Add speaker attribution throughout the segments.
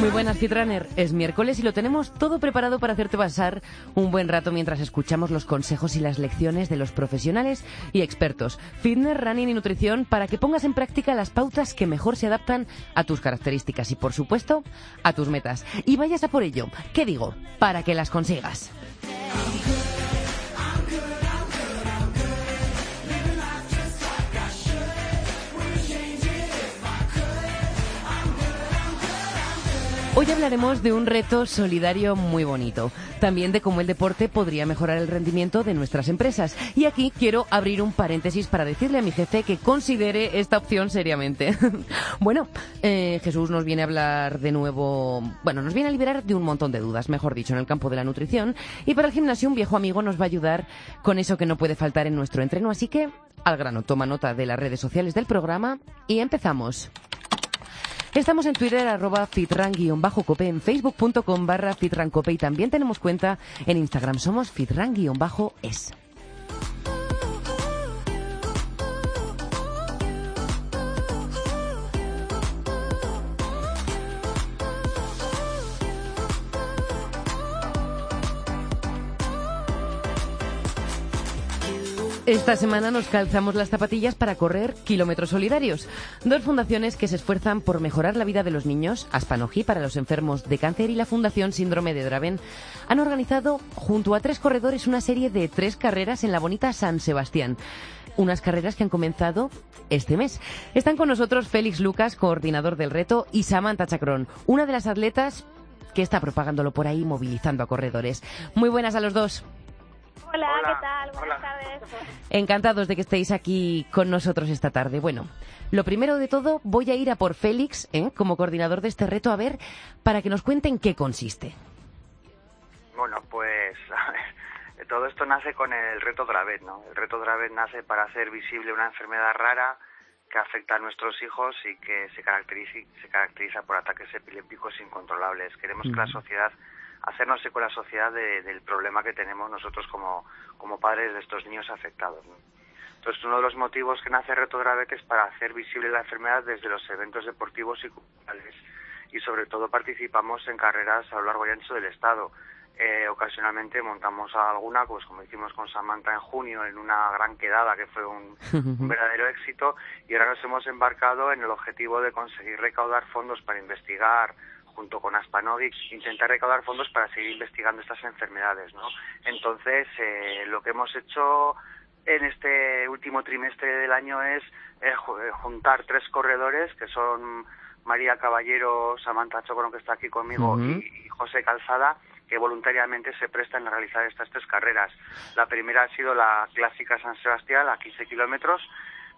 Speaker 1: Muy buenas, Fitrunner. Es miércoles y lo tenemos todo preparado para hacerte pasar un buen rato mientras escuchamos los consejos y las lecciones de los profesionales y expertos. Fitness, running y nutrición para que pongas en práctica las pautas que mejor se adaptan a tus características y, por supuesto, a tus metas. Y vayas a por ello. ¿Qué digo? Para que las consigas. Hoy hablaremos de un reto solidario muy bonito, también de cómo el deporte podría mejorar el rendimiento de nuestras empresas. Y aquí quiero abrir un paréntesis para decirle a mi jefe que considere esta opción seriamente. bueno, eh, Jesús nos viene a hablar de nuevo, bueno, nos viene a liberar de un montón de dudas, mejor dicho, en el campo de la nutrición. Y para el gimnasio un viejo amigo nos va a ayudar con eso que no puede faltar en nuestro entreno. Así que, al grano, toma nota de las redes sociales del programa y empezamos. Estamos en Twitter, arroba fitran-cope, en facebook.com barra fitrancope y también tenemos cuenta en Instagram, somos fitran-es. Esta semana nos calzamos las zapatillas para correr kilómetros solidarios. Dos fundaciones que se esfuerzan por mejorar la vida de los niños, Aspanogi para los enfermos de cáncer y la Fundación Síndrome de Draven, han organizado junto a tres corredores una serie de tres carreras en la bonita San Sebastián unas carreras que han comenzado este mes. Están con nosotros Félix Lucas, coordinador del reto, y Samantha Chacrón, una de las atletas que está propagándolo por ahí, movilizando a corredores. Muy buenas a los dos.
Speaker 2: Hola, ¿qué tal? Buenas tardes.
Speaker 1: Encantados de que estéis aquí con nosotros esta tarde. Bueno, lo primero de todo, voy a ir a por Félix, ¿eh? como coordinador de este reto, a ver, para que nos cuenten qué consiste.
Speaker 3: Bueno, pues todo esto nace con el reto Dravet, ¿no? El reto Dravet nace para hacer visible una enfermedad rara que afecta a nuestros hijos y que se caracteriza, se caracteriza por ataques epilépticos incontrolables. Queremos que la sociedad hacernos eco con la sociedad del problema que tenemos nosotros como, como padres de estos niños afectados. Entonces, uno de los motivos que nace Reto Dravet es para hacer visible la enfermedad desde los eventos deportivos y culturales. Y sobre todo participamos en carreras a lo largo y ancho del Estado. Eh, ocasionalmente montamos alguna, pues como hicimos con Samantha en junio, en una gran quedada que fue un, un, verdadero éxito, y ahora nos hemos embarcado en el objetivo de conseguir recaudar fondos para investigar junto con Aspanovix, intentar recaudar fondos para seguir investigando estas enfermedades, ¿no? Entonces, eh, lo que hemos hecho en este último trimestre del año es eh, eh, juntar tres corredores, que son María Caballero, Samantha Chocron, que está aquí conmigo, y, José Calzada, que voluntariamente se prestan a realizar estas tres carreras. La primera ha sido la clásica San Sebastián, a 15 kilómetros,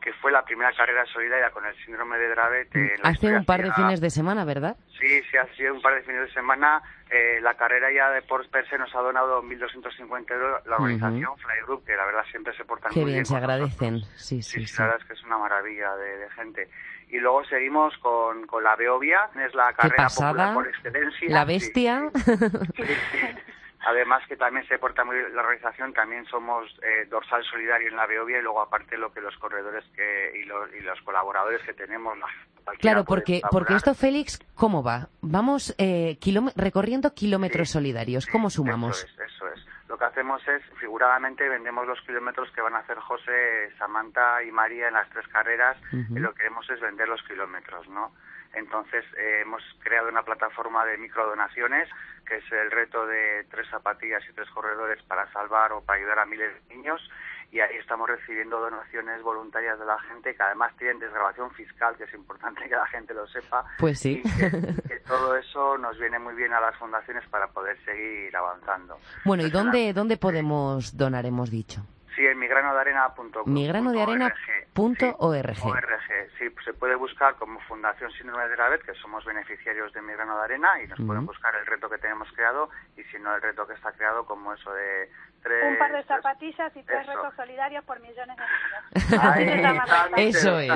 Speaker 3: que fue la primera carrera solidaria con el síndrome de Dravet.
Speaker 1: Eh, hace un par de fines de semana, ¿verdad?
Speaker 3: Sí, sí, ha sido un par de fines de semana. Eh, la carrera ya de por per se nos ha donado 1.250 euros la organización Fly Group, que la verdad siempre se portan
Speaker 1: Qué
Speaker 3: muy
Speaker 1: bien,
Speaker 3: bien.
Speaker 1: se agradecen.
Speaker 3: Sí sí, sí, La verdad es que es una maravilla de, gente. Y luego seguimos con, con la Beovia, es la carrera popular por excelencia.
Speaker 1: La bestia.
Speaker 3: Además que también se porta muy la organización, también somos eh, dorsal solidario en la Beovia y luego aparte lo que los corredores que, y, los, y los colaboradores que tenemos.
Speaker 1: Claro, porque, porque esto, Félix, ¿cómo va? Vamos eh, recorriendo kilómetros solidarios, ¿cómo sumamos?
Speaker 3: Eso es, eso es. Lo que hacemos es, figuradamente, vendemos los kilómetros que van a hacer José, Samantha y María en las tres carreras y lo que queremos es vender los kilómetros, ¿no? Entonces eh, hemos creado una plataforma de microdonaciones, que es el reto de tres zapatillas y tres corredores para salvar o para ayudar a miles de niños. Y ahí estamos recibiendo donaciones voluntarias de la gente que además tienen desgrabación fiscal, que es importante que la gente lo sepa.
Speaker 1: Pues sí.
Speaker 3: Y que, todo eso nos viene muy bien a las fundaciones para poder seguir avanzando.
Speaker 1: Bueno, ¿y dónde, dónde podemos donar, hemos dicho?
Speaker 3: Sí, en migranodearena.org.
Speaker 1: Migranodearena.org.
Speaker 3: Sí, pues se puede buscar como Fundación Síndrome de Dravet, que somos beneficiarios de Migrano de Arena, y nos pueden buscar el reto que tenemos creado, y si no, el reto que está creado como eso de tres...
Speaker 2: Un par de zapatillas y tres retos solidarios por millones de
Speaker 1: niños. eso es.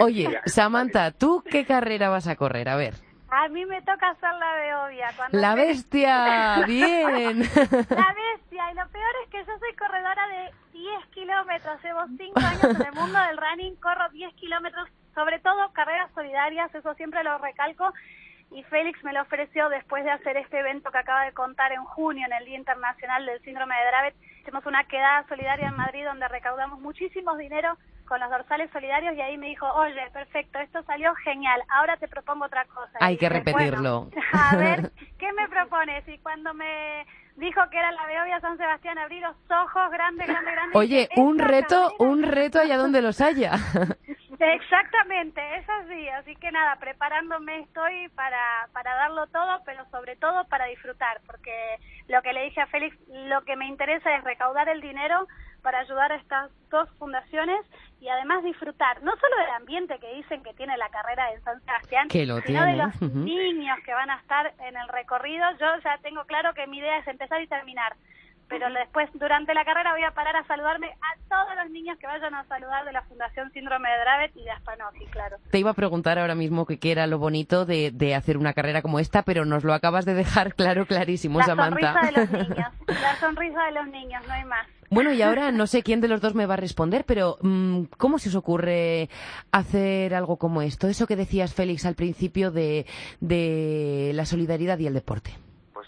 Speaker 1: Oye, Samantha, ¿tú qué carrera vas a correr? A ver.
Speaker 2: A mí me toca hacer la Beovia.
Speaker 1: la bestia, bien.
Speaker 2: La bestia, y lo peor es que yo soy corredora de 10 kilómetros. Llevo 5 años en el mundo del running, corro 10 kilómetros, sobre todo carreras solidarias, eso siempre lo recalco. Y Félix me lo ofreció después de hacer este evento que acaba de contar en junio, en el Día Internacional del Síndrome de Dravet. Hicimos una quedada solidaria en Madrid donde recaudamos muchísimo dinero con los dorsales solidarios y ahí me dijo, oye, perfecto, esto salió genial, ahora te propongo otra cosa.
Speaker 1: Hay que repetirlo.
Speaker 2: a ver, ¿qué me propones? Y cuando me dijo que era la Beovia San Sebastián, abrí los ojos grandes, grandes, grandes.
Speaker 1: Oye, un reto, un reto allá donde los haya.
Speaker 2: Exactamente, es así, así que nada, preparándome estoy para, para darlo todo, pero sobre todo para disfrutar, porque lo que le dije a Félix, lo que me interesa es recaudar el dinero para ayudar a estas dos fundaciones y además disfrutar no solo del ambiente que dicen que tiene la carrera de San Sebastián, sino de los niños que van a estar en el recorrido. Yo ya tengo claro que mi idea es empezar y terminar pero después durante la carrera voy a parar a saludarme a todos los niños que vayan a saludar de la Fundación Síndrome de Dravet y de Aspanogi, claro.
Speaker 1: Te iba a preguntar ahora mismo qué era lo bonito de, de, hacer una carrera como esta, pero nos lo acabas de dejar claro, clarísimo,
Speaker 2: la
Speaker 1: Samantha.
Speaker 2: La sonrisa de los niños, la sonrisa de los niños, no hay más.
Speaker 1: Bueno, y ahora no sé quién de los dos me va a responder, pero mm, ¿cómo se os ocurre hacer algo como esto? Eso que decías, Félix, al principio de, de la solidaridad y el deporte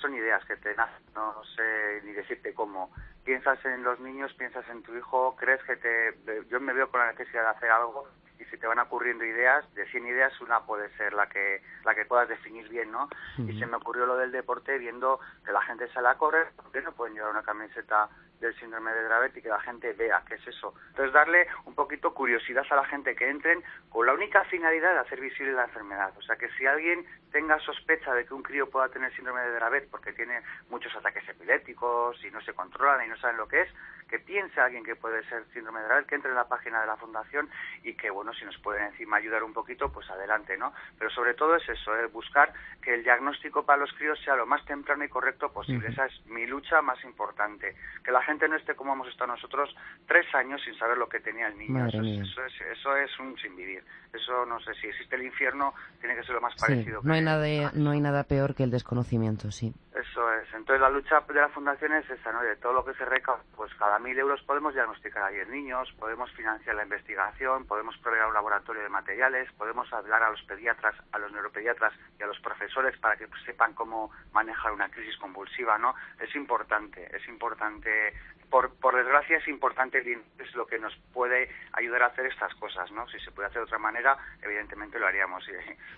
Speaker 3: son ideas que te nacen, no sé ni decirte cómo. Piensas en los niños, piensas en tu hijo, crees que te... Yo me veo con la necesidad de hacer algo y si te van ocurriendo ideas, de 100 ideas una puede ser la que la que puedas definir bien, ¿no? Y se me ocurrió lo del deporte viendo que la gente sale a correr, ¿por qué no pueden llevar una camiseta del síndrome de Dravet y que la gente vea qué es eso. Entonces darle un poquito curiosidad a la gente que entren con la única finalidad de hacer visible la enfermedad. O sea que si alguien tenga sospecha de que un crío pueda tener síndrome de Dravet porque tiene muchos ataques epilépticos y no se controlan y no saben lo que es, que piense alguien que puede ser síndrome de Dravet, que entre en la página de la fundación y que bueno, si nos pueden encima ayudar un poquito, pues adelante, ¿no? Pero sobre todo es eso, ¿eh? buscar que el diagnóstico para los críos sea lo más temprano y correcto posible. Esa es mi lucha más importante. Que la gente no esté como hemos estado nosotros tres años sin saber lo que tenía el niño. Eso es, eso, es, un sin vivir. Eso no sé si existe el infierno, tiene que ser lo más parecido.
Speaker 1: no, hay nada, no hay nada peor que el desconocimiento, sí.
Speaker 3: Eso es. Entonces la lucha de la fundación es esa, ¿no? De todo lo que se recauda, pues cada mil euros podemos diagnosticar a 10 niños, podemos financiar la investigación, podemos proveer un laboratorio de materiales, podemos hablar a los pediatras, a los neuropediatras y a los profesores para que sepan cómo manejar una crisis convulsiva, ¿no? Es importante, es importante por, por desgracia es importante, es lo que nos puede ayudar a hacer estas cosas, ¿no? Si se puede hacer de otra manera, evidentemente lo haríamos.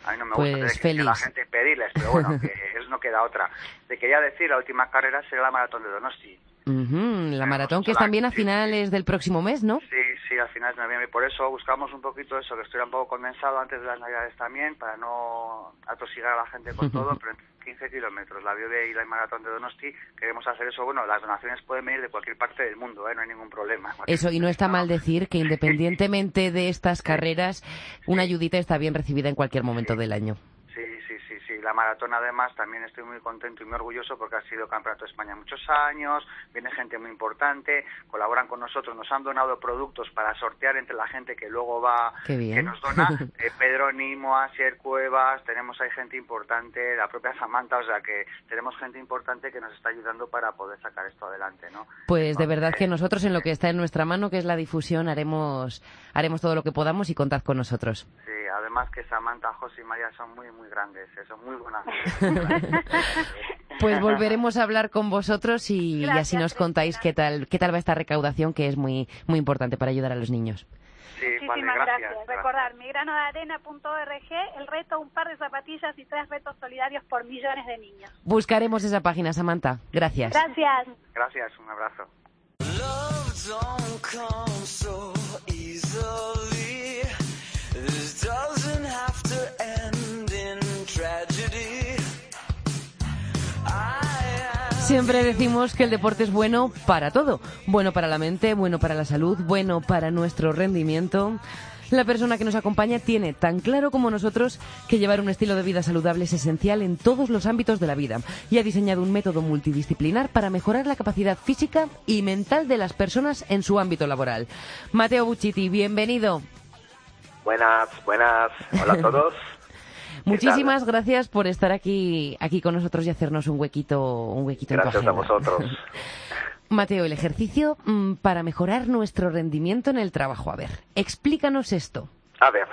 Speaker 3: a mí no me gusta
Speaker 1: pues
Speaker 3: que, la gente pedirles, pero bueno, que eso no queda otra. Te quería decir, la última carrera será la maratón de Donosti.
Speaker 1: la maratón que es también a finales del próximo mes, ¿no?
Speaker 3: Sí, sí, a finales de noviembre. Por eso buscamos un poquito eso, que estuviera un poco condensado antes de las navidades también, para no atosigar a la gente con todo, pero 15 kilómetros, la Biode y la Maratón de Donosti, queremos hacer eso. Bueno, las donaciones pueden venir de cualquier parte del mundo, ¿eh? no hay ningún problema.
Speaker 1: Eso, y no está mal decir que independientemente de estas carreras, una ayudita está bien recibida en cualquier momento del año
Speaker 3: la maratón además también estoy muy contento y muy orgulloso porque ha sido campeonato de España muchos años, viene gente muy importante, colaboran con nosotros, nos han donado productos para sortear entre la gente que luego va, que nos dona, eh, Pedro Nimo, Asier Cuevas, tenemos ahí gente importante, la propia Samantha, o sea que tenemos gente importante que nos está ayudando para poder sacar esto adelante, ¿no?
Speaker 1: Pues de verdad que nosotros en lo que está en nuestra mano, que es la difusión, haremos, haremos todo lo que podamos y contad con nosotros.
Speaker 3: Sí, además que Samantha, José y María son muy, muy grandes, eh, son muy
Speaker 1: pues volveremos a hablar con vosotros y, así nos contáis qué tal, qué tal va esta recaudación que es muy, muy importante para ayudar a los niños.
Speaker 3: Sí,
Speaker 2: Muchísimas gracias. Recordar, migranodearena.org, el reto, un par de zapatillas y tres retos solidarios por millones de niños.
Speaker 1: Buscaremos esa página, Samantha. Gracias.
Speaker 2: Gracias.
Speaker 3: Gracias, un abrazo.
Speaker 1: Siempre decimos que el deporte es bueno para todo. Bueno para la mente, bueno para la salud, bueno para nuestro rendimiento. La persona que nos acompaña tiene tan claro como nosotros que llevar un estilo de vida saludable es esencial en todos los ámbitos de la vida y ha diseñado un método multidisciplinar para mejorar la capacidad física y mental de las personas en su ámbito laboral. Mateo Buchiti, bienvenido.
Speaker 4: Buenas, buenas. Hola a todos.
Speaker 1: Muchísimas gracias por estar aquí, aquí con nosotros y hacernos un huequito, un huequito
Speaker 4: Gracias
Speaker 1: en
Speaker 4: a
Speaker 1: tu agenda.
Speaker 4: vosotros.
Speaker 1: Mateo, el ejercicio mm, para mejorar nuestro rendimiento en el trabajo. A ver, explícanos esto.
Speaker 4: A ver,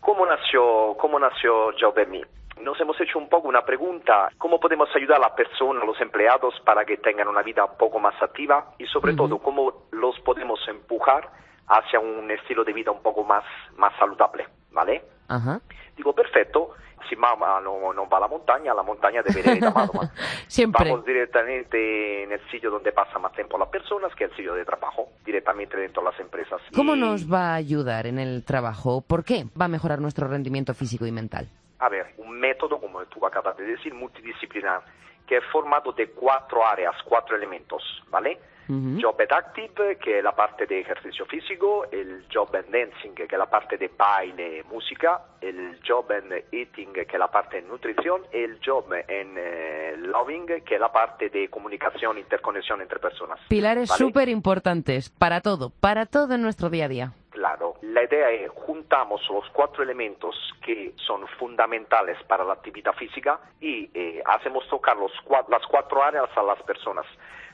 Speaker 4: ¿cómo nació, cómo nació Job en Me? Nos hemos hecho un poco una pregunta, ¿cómo podemos ayudar a las personas, a los empleados, para que tengan una vida un poco más activa? Y sobre
Speaker 1: Ujú.
Speaker 4: todo, ¿cómo los podemos empujar hacia un estilo de vida un poco más, más saludable? ¿Vale?
Speaker 1: Ajá.
Speaker 4: Digo, perfecto, si mamá no, no va a la montaña, la montaña debe ir a Madoma.
Speaker 1: Siempre.
Speaker 4: Vamos directamente en el sitio donde pasa más tiempo las personas, que es el sitio de trabajo, directamente dentro de las empresas.
Speaker 1: ¿Cómo
Speaker 4: Y,
Speaker 1: nos va a ayudar en el trabajo? ¿Por qué va a mejorar nuestro rendimiento físico y mental?
Speaker 4: A ver, un método, como tú acabas de decir, multidisciplinar, que es formado de cuatro áreas, cuatro elementos, ¿vale?
Speaker 1: Ujú.
Speaker 4: Job and Active, que es la parte de ejercicio físico, el Job and Dancing, que es la parte de baile, música, el Job and Eating, que es la parte de nutrición, y el Job and eh, Loving, que es la parte de comunicación, interconexión entre personas.
Speaker 1: Pilares
Speaker 4: ¿vale?
Speaker 1: súper importantes para todo, para todo en nuestro día a día.
Speaker 4: Claro, la idea es juntamos los cuatro elementos que son fundamentales para la actividad física y eh, hacemos tocar los las cuatro áreas a las personas.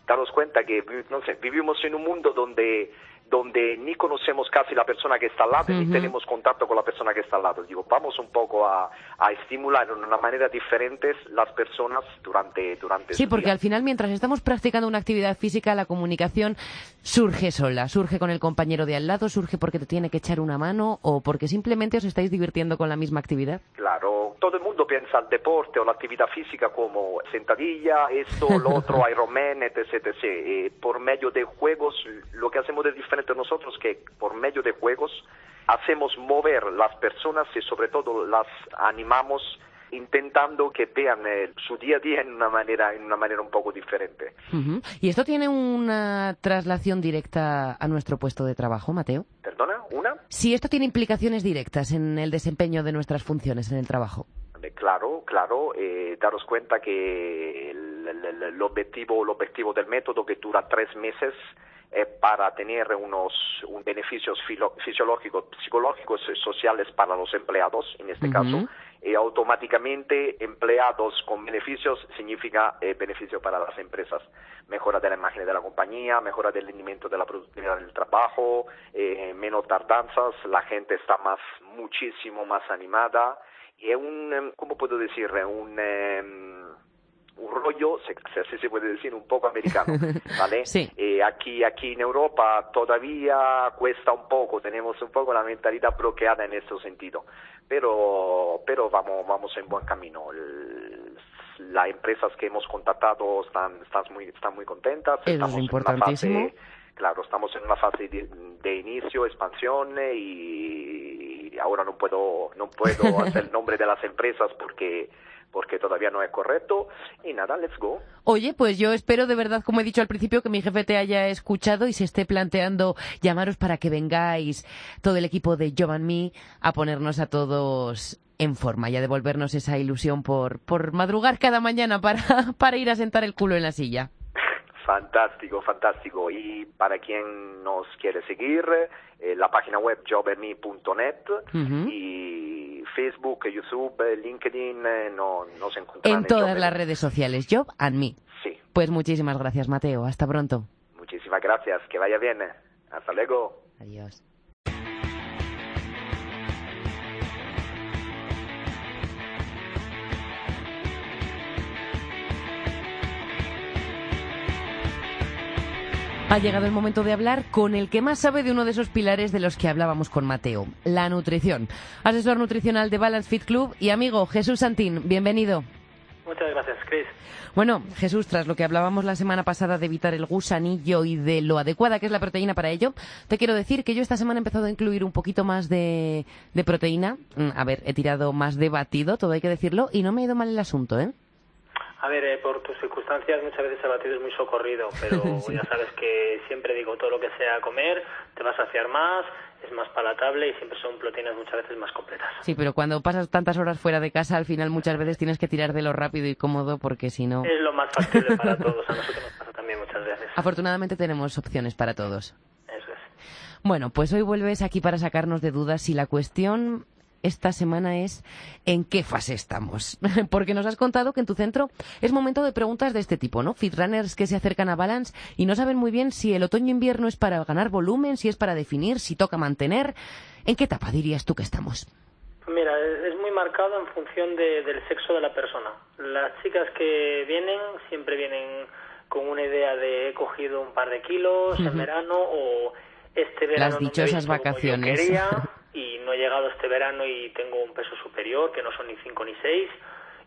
Speaker 4: Daros cuenta que no sé, vivimos en un mundo donde donde ni conocemos casi la persona que está al lado ni tenemos contacto con la persona que está al lado. Digo, vamos un poco a, a estimular de una manera diferente las personas durante durante
Speaker 1: Sí, porque
Speaker 4: día.
Speaker 1: al final, mientras estamos practicando una actividad física, la comunicación surge sola. Surge con el compañero de al lado, surge porque te tiene que echar una mano o porque simplemente os estáis divirtiendo con la misma actividad.
Speaker 4: Claro, todo el mundo piensa al deporte o la actividad física como sentadilla, esto, lo otro, Ironman, etc, etc. Eh, por medio de juegos, lo que hacemos de diferente nosotros que por medio de juegos hacemos mover las personas y sobre todo las animamos intentando que vean eh, su día a día en una manera en una manera un poco diferente.
Speaker 1: ¿Y esto tiene una traslación directa a nuestro puesto de trabajo, Mateo?
Speaker 4: ¿Perdona? ¿Una?
Speaker 1: Si esto tiene implicaciones directas en el desempeño de nuestras funciones en el trabajo.
Speaker 4: Claro, claro, eh, daros cuenta que el, el- el objetivo, el objetivo del método que dura tres meses es para tener unos un beneficios fisiológicos, psicológicos y sociales para los empleados, en este caso, y automáticamente empleados con beneficios significa eh, beneficio para las empresas. Mejora de la imagen de la compañía, mejora del rendimiento de la productividad del trabajo, eh, menos tardanzas, la gente está más, muchísimo más animada. Y es un, em, ¿cómo puedo decir? Un, em, un rollo, así se puede decir, un poco americano, ¿vale?
Speaker 1: Sí.
Speaker 4: Eh, aquí, aquí en Europa todavía cuesta un poco, tenemos un poco la mentalidad bloqueada en ese sentido, pero, pero vamos, vamos en buen camino. El- las empresas que hemos contactado están, están, muy, están muy contentas.
Speaker 1: Eso es
Speaker 4: estamos en una fase- claro, estamos en una fase de, de inicio, expansión eh, y ahora no puedo, no puedo hacer el nombre de las empresas porque porque todavía no es correcto y nada, let's go.
Speaker 1: Oye, pues yo espero de verdad, como he dicho al principio, que mi jefe te haya escuchado y se esté planteando llamaros para que vengáis todo el equipo de Job and Me a ponernos a todos en forma y a devolvernos esa ilusión por, por madrugar cada mañana para, para ir a sentar el culo en la silla.
Speaker 4: Fantástico, fantástico. Y para quien nos quiere seguir, eh, la página web jobeme.net
Speaker 1: Ujú.
Speaker 4: y Facebook, YouTube, LinkedIn, eh, no, nos encontrarán
Speaker 1: En todas
Speaker 4: Job
Speaker 1: las
Speaker 4: Me.
Speaker 1: redes sociales, Job and Me.
Speaker 4: Sí,
Speaker 1: Pues muchísimas gracias, Mateo. Hasta pronto.
Speaker 4: muchísimas gracias. Que vaya bien. Hasta luego.
Speaker 1: Adiós. Ha llegado el momento de hablar con el que más sabe de uno de esos pilares de los que hablábamos con Mateo, la nutrición. Asesor nutricional de Balance Fit Club y amigo Jesús Santín, bienvenido.
Speaker 5: Muchas gracias, Chris.
Speaker 1: Bueno, Jesús, tras lo que hablábamos la semana pasada de evitar el gusanillo y de lo adecuada que es la proteína para ello, te quiero decir que yo esta semana he empezado a incluir un poquito más de, de proteína. Mm, A ver, he tirado más de batido, todo hay que decirlo, y no me ha ido mal el asunto, ¿eh?
Speaker 5: A ver, eh, por tus circunstancias muchas veces el batido es muy socorrido, pero ya sabes que siempre digo, todo lo que sea comer te va a saciar más, es más palatable y siempre son proteínas muchas veces más completas.
Speaker 1: Sí, pero cuando pasas tantas horas fuera de casa, al final muchas veces tienes que tirar de lo rápido y cómodo porque si no...
Speaker 5: Es lo más factible para todos, a nosotros nos pasa también muchas veces.
Speaker 1: Afortunadamente tenemos opciones para todos.
Speaker 5: Eso es.
Speaker 1: Bueno, pues hoy vuelves aquí para sacarnos de dudas si la cuestión esta semana es en qué fase estamos. Porque nos has contado que en tu centro es momento de preguntas de este tipo, ¿no? Fitrunners que se acercan a Balance y no saben muy bien si el otoño-invierno es para ganar volumen, si es para definir, si toca mantener. ¿En qué etapa dirías tú que estamos?
Speaker 5: Mira, es muy marcado en función del sexo de la persona. Las chicas que vienen siempre vienen con una idea de he cogido un par de kilos en verano o este verano
Speaker 1: Las dichosas vacaciones.
Speaker 5: y no he llegado este verano y tengo un peso superior, que no son ni 5 ni 6,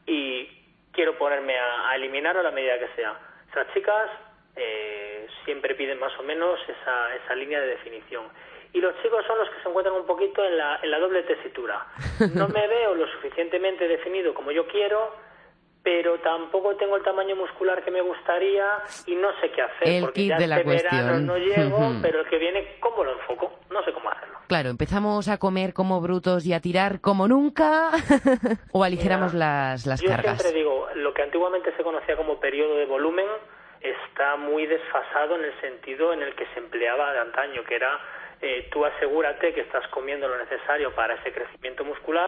Speaker 5: y quiero ponerme a, eliminar a la medida que sea. Esas chicas eh, siempre piden más o menos esa, esa línea de definición. Y los chicos son los que se encuentran un poquito en la, en la doble tesitura. No me veo lo suficientemente definido como yo quiero, pero tampoco tengo el tamaño muscular que me gustaría y no sé qué hacer.
Speaker 1: El
Speaker 5: porque
Speaker 1: kit
Speaker 5: ya
Speaker 1: de la
Speaker 5: este verano
Speaker 1: cuestión.
Speaker 5: no llego, pero el que viene, ¿cómo lo enfoco? No sé cómo hacerlo.
Speaker 1: Claro, empezamos a comer como brutos y a tirar como nunca o aligeramos
Speaker 5: Mira,
Speaker 1: las, las
Speaker 5: Yo
Speaker 1: cargas.
Speaker 5: siempre digo, lo que antiguamente se conocía como periodo de volumen está muy desfasado en el sentido en el que se empleaba de antaño, que era eh, tú asegúrate que estás comiendo lo necesario para ese crecimiento muscular,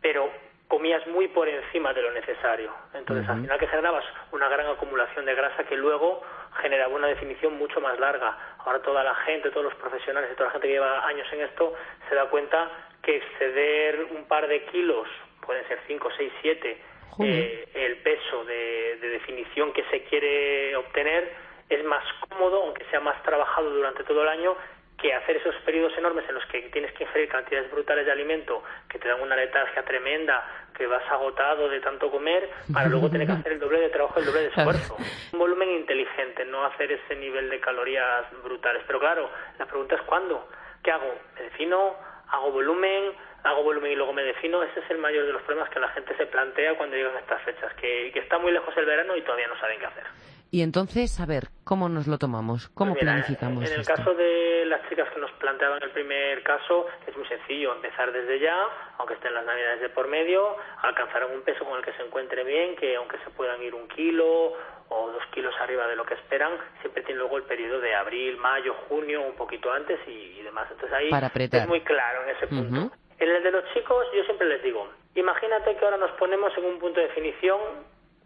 Speaker 5: pero comías muy por encima de lo necesario. Entonces, al final que generabas una gran acumulación de grasa que luego generaba una definición mucho más larga. Ahora toda la gente, todos los profesionales y toda la gente que lleva años en esto se da cuenta que exceder un par de kilos, pueden ser 5, 6, 7, eh, el peso de, de definición que se quiere obtener es más cómodo, aunque sea más trabajado durante todo el año, que hacer esos periodos enormes en los que tienes que ingerir cantidades brutales de alimento que te dan una letargia tremenda, que vas agotado de tanto comer, para luego tener que hacer el doble de trabajo, el doble de esfuerzo. Un volumen inteligente, no hacer ese nivel de calorías brutales. Pero claro, la pregunta es ¿cuándo? ¿Qué hago? ¿Me defino? ¿Hago volumen? hago volumen y luego me defino, ese es el mayor de los problemas que la gente se plantea cuando llegan estas fechas, que, que está muy lejos el verano y todavía no saben qué hacer.
Speaker 1: Y entonces, a ver, ¿cómo nos lo tomamos? ¿Cómo
Speaker 5: Pues mira,
Speaker 1: planificamos
Speaker 5: En el
Speaker 1: esto?
Speaker 5: caso de las chicas que nos planteaban el primer caso, es muy sencillo, empezar desde ya, aunque estén las navidades de por medio, alcanzar un peso con el que se encuentre bien, que aunque se puedan ir un kilo o dos kilos arriba de lo que esperan, siempre tiene luego el periodo de abril, mayo, junio, un poquito antes y, y demás. Entonces ahí
Speaker 1: Para
Speaker 5: es muy claro en ese punto. En el de los chicos, yo siempre les digo, imagínate que ahora nos ponemos en un punto de definición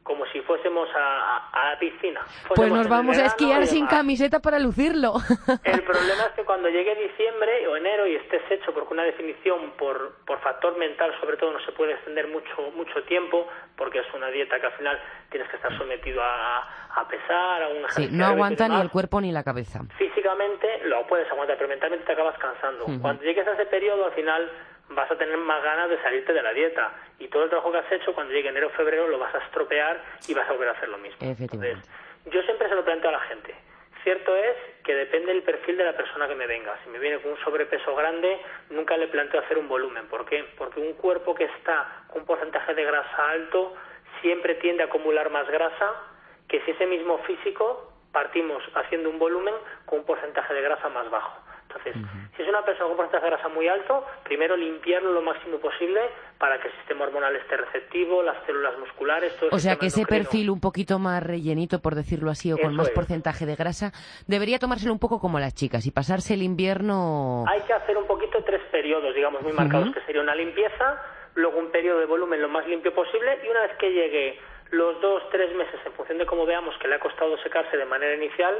Speaker 5: como si fuésemos a, a- a la piscina.
Speaker 1: Pues nos vamos a esquiar sin camiseta para lucirlo.
Speaker 5: El problema es que cuando llegue diciembre o enero y estés hecho, porque una definición por, por factor mental sobre todo no se puede extender mucho mucho tiempo, porque es una dieta que al final tienes que estar sometido a, a pesar, a un
Speaker 1: Sí, no aguanta ni el cuerpo ni la cabeza.
Speaker 5: Físicamente lo puedes aguantar, pero mentalmente te acabas cansando. Cuando llegues a ese periodo, al final vas a tener más ganas de salirte de la dieta. Y todo el trabajo que has hecho, cuando llegue enero o febrero, lo vas a estropear y vas a volver a hacer lo mismo.
Speaker 1: Efectivamente.
Speaker 5: Entonces, yo siempre se lo planteo a la gente. Cierto es que depende del perfil de la persona que me venga. Si me viene con un sobrepeso grande, nunca le planteo hacer un volumen. ¿Por qué? Porque un cuerpo que está con un porcentaje de grasa alto siempre tiende a acumular más grasa que si ese mismo físico partimos haciendo un volumen con un porcentaje de grasa más bajo. Entonces, si es una persona con un porcentaje de grasa muy alto, primero limpiarlo lo máximo posible para que el sistema hormonal esté receptivo, las células musculares, todo
Speaker 1: O sea que ese
Speaker 5: endocrino.
Speaker 1: perfil un poquito más rellenito, por decirlo así, o con
Speaker 5: Eso
Speaker 1: más
Speaker 5: es.
Speaker 1: porcentaje de grasa, debería tomárselo un poco como las chicas y pasarse el invierno.
Speaker 5: Hay que hacer un poquito tres periodos, digamos, muy marcados, que sería una limpieza, luego un periodo de volumen lo más limpio posible y una vez que llegue los dos, tres meses, en función de cómo veamos que le ha costado secarse de manera inicial,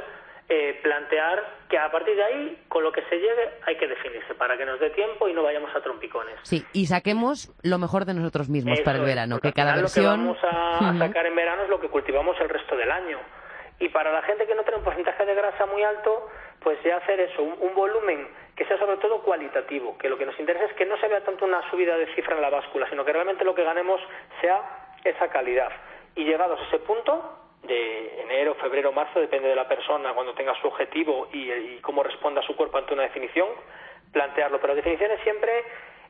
Speaker 5: eh, plantear que a partir de ahí, con lo que se llegue, hay que definirse para que nos dé tiempo y no vayamos a trompicones.
Speaker 1: Sí, y saquemos lo mejor de nosotros mismos
Speaker 5: Eso
Speaker 1: para el verano, que cada versión.
Speaker 5: Lo que vamos a, sacar en verano es lo que cultivamos el resto del año. Y para la gente que no tiene un porcentaje de grasa muy alto, pues ya hacer eso, un, un volumen que sea sobre todo cualitativo, que lo que nos interesa es que no se vea tanto una subida de cifra en la báscula, sino que realmente lo que ganemos sea esa calidad. Y llegados a ese punto, de enero, febrero, marzo, depende de la persona, cuando tenga su objetivo y, y cómo responda su cuerpo ante una definición, plantearlo. Pero definiciones siempre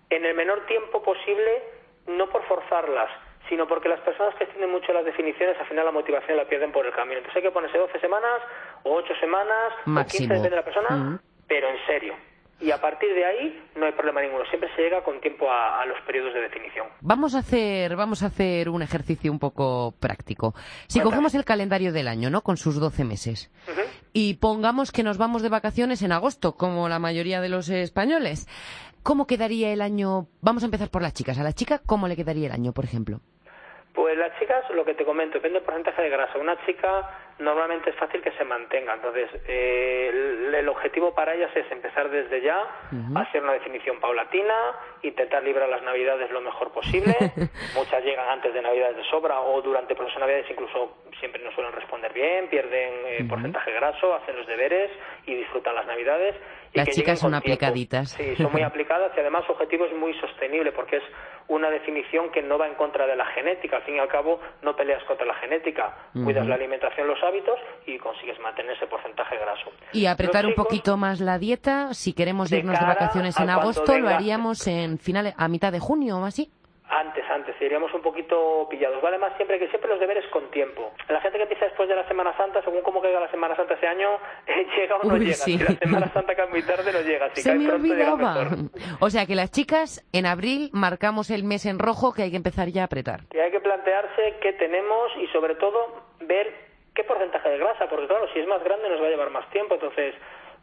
Speaker 5: en el menor tiempo posible, no por forzarlas, sino porque las personas que extienden mucho las definiciones, al final la motivación la pierden por el camino. Entonces hay que ponerse 12 semanas, o 8 semanas,
Speaker 1: Máximo.
Speaker 5: o 15, depende de la persona,
Speaker 1: Mm.
Speaker 5: pero en serio. Y a partir de ahí no hay problema ninguno. Siempre se llega con tiempo a, a los periodos de definición.
Speaker 1: Vamos a hacer, vamos a hacer un ejercicio un poco práctico. Si
Speaker 5: Cuéntame.
Speaker 1: cogemos el calendario del año, ¿no? Con sus 12 meses. Y pongamos que nos vamos de vacaciones en agosto, como la mayoría de los españoles. ¿Cómo quedaría el año? Vamos a empezar por las chicas. A la chica, ¿cómo le quedaría el año, por ejemplo?
Speaker 5: Pues las chicas, lo que te comento, depende del porcentaje de grasa. Una chica normalmente es fácil que se mantenga. Entonces, eh, el, el objetivo para ellas es empezar desde ya, hacer una definición paulatina, intentar librar las navidades lo mejor posible. Muchas llegan antes de navidades de sobra o durante proceso de navidades incluso siempre no suelen responder bien, pierden eh, porcentaje graso, hacen los deberes y disfrutan las navidades. y
Speaker 1: Las
Speaker 5: que
Speaker 1: chicas son
Speaker 5: tiempo.
Speaker 1: aplicaditas.
Speaker 5: Sí, son muy aplicadas y además su objetivo es muy sostenible porque es una definición que no va en contra de la genética. Al fin y al cabo, no peleas contra la genética, cuidas la alimentación, los hábitos y consigues mantener ese porcentaje graso.
Speaker 1: Y apretar un poquito más la dieta, si queremos
Speaker 5: de
Speaker 1: irnos de vacaciones en agosto, lo haríamos en finales, a mitad de junio o así.
Speaker 5: Antes, antes, iríamos un poquito pillados. Vale más siempre que siempre los deberes con tiempo. La gente que empieza después de la Semana Santa, según cómo caiga la Semana Santa ese año, eh, llega o no
Speaker 1: Uy,
Speaker 5: llega.
Speaker 1: sí.
Speaker 5: Si la Semana Santa cae muy tarde, no llega. Si
Speaker 1: Se
Speaker 5: cae
Speaker 1: me
Speaker 5: pronto,
Speaker 1: olvidaba. O sea que las chicas en abril marcamos el mes en rojo que hay que empezar ya a apretar.
Speaker 5: que hay que plantearse qué tenemos y sobre todo ver qué porcentaje de grasa, porque claro, si es más grande nos va a llevar más tiempo, entonces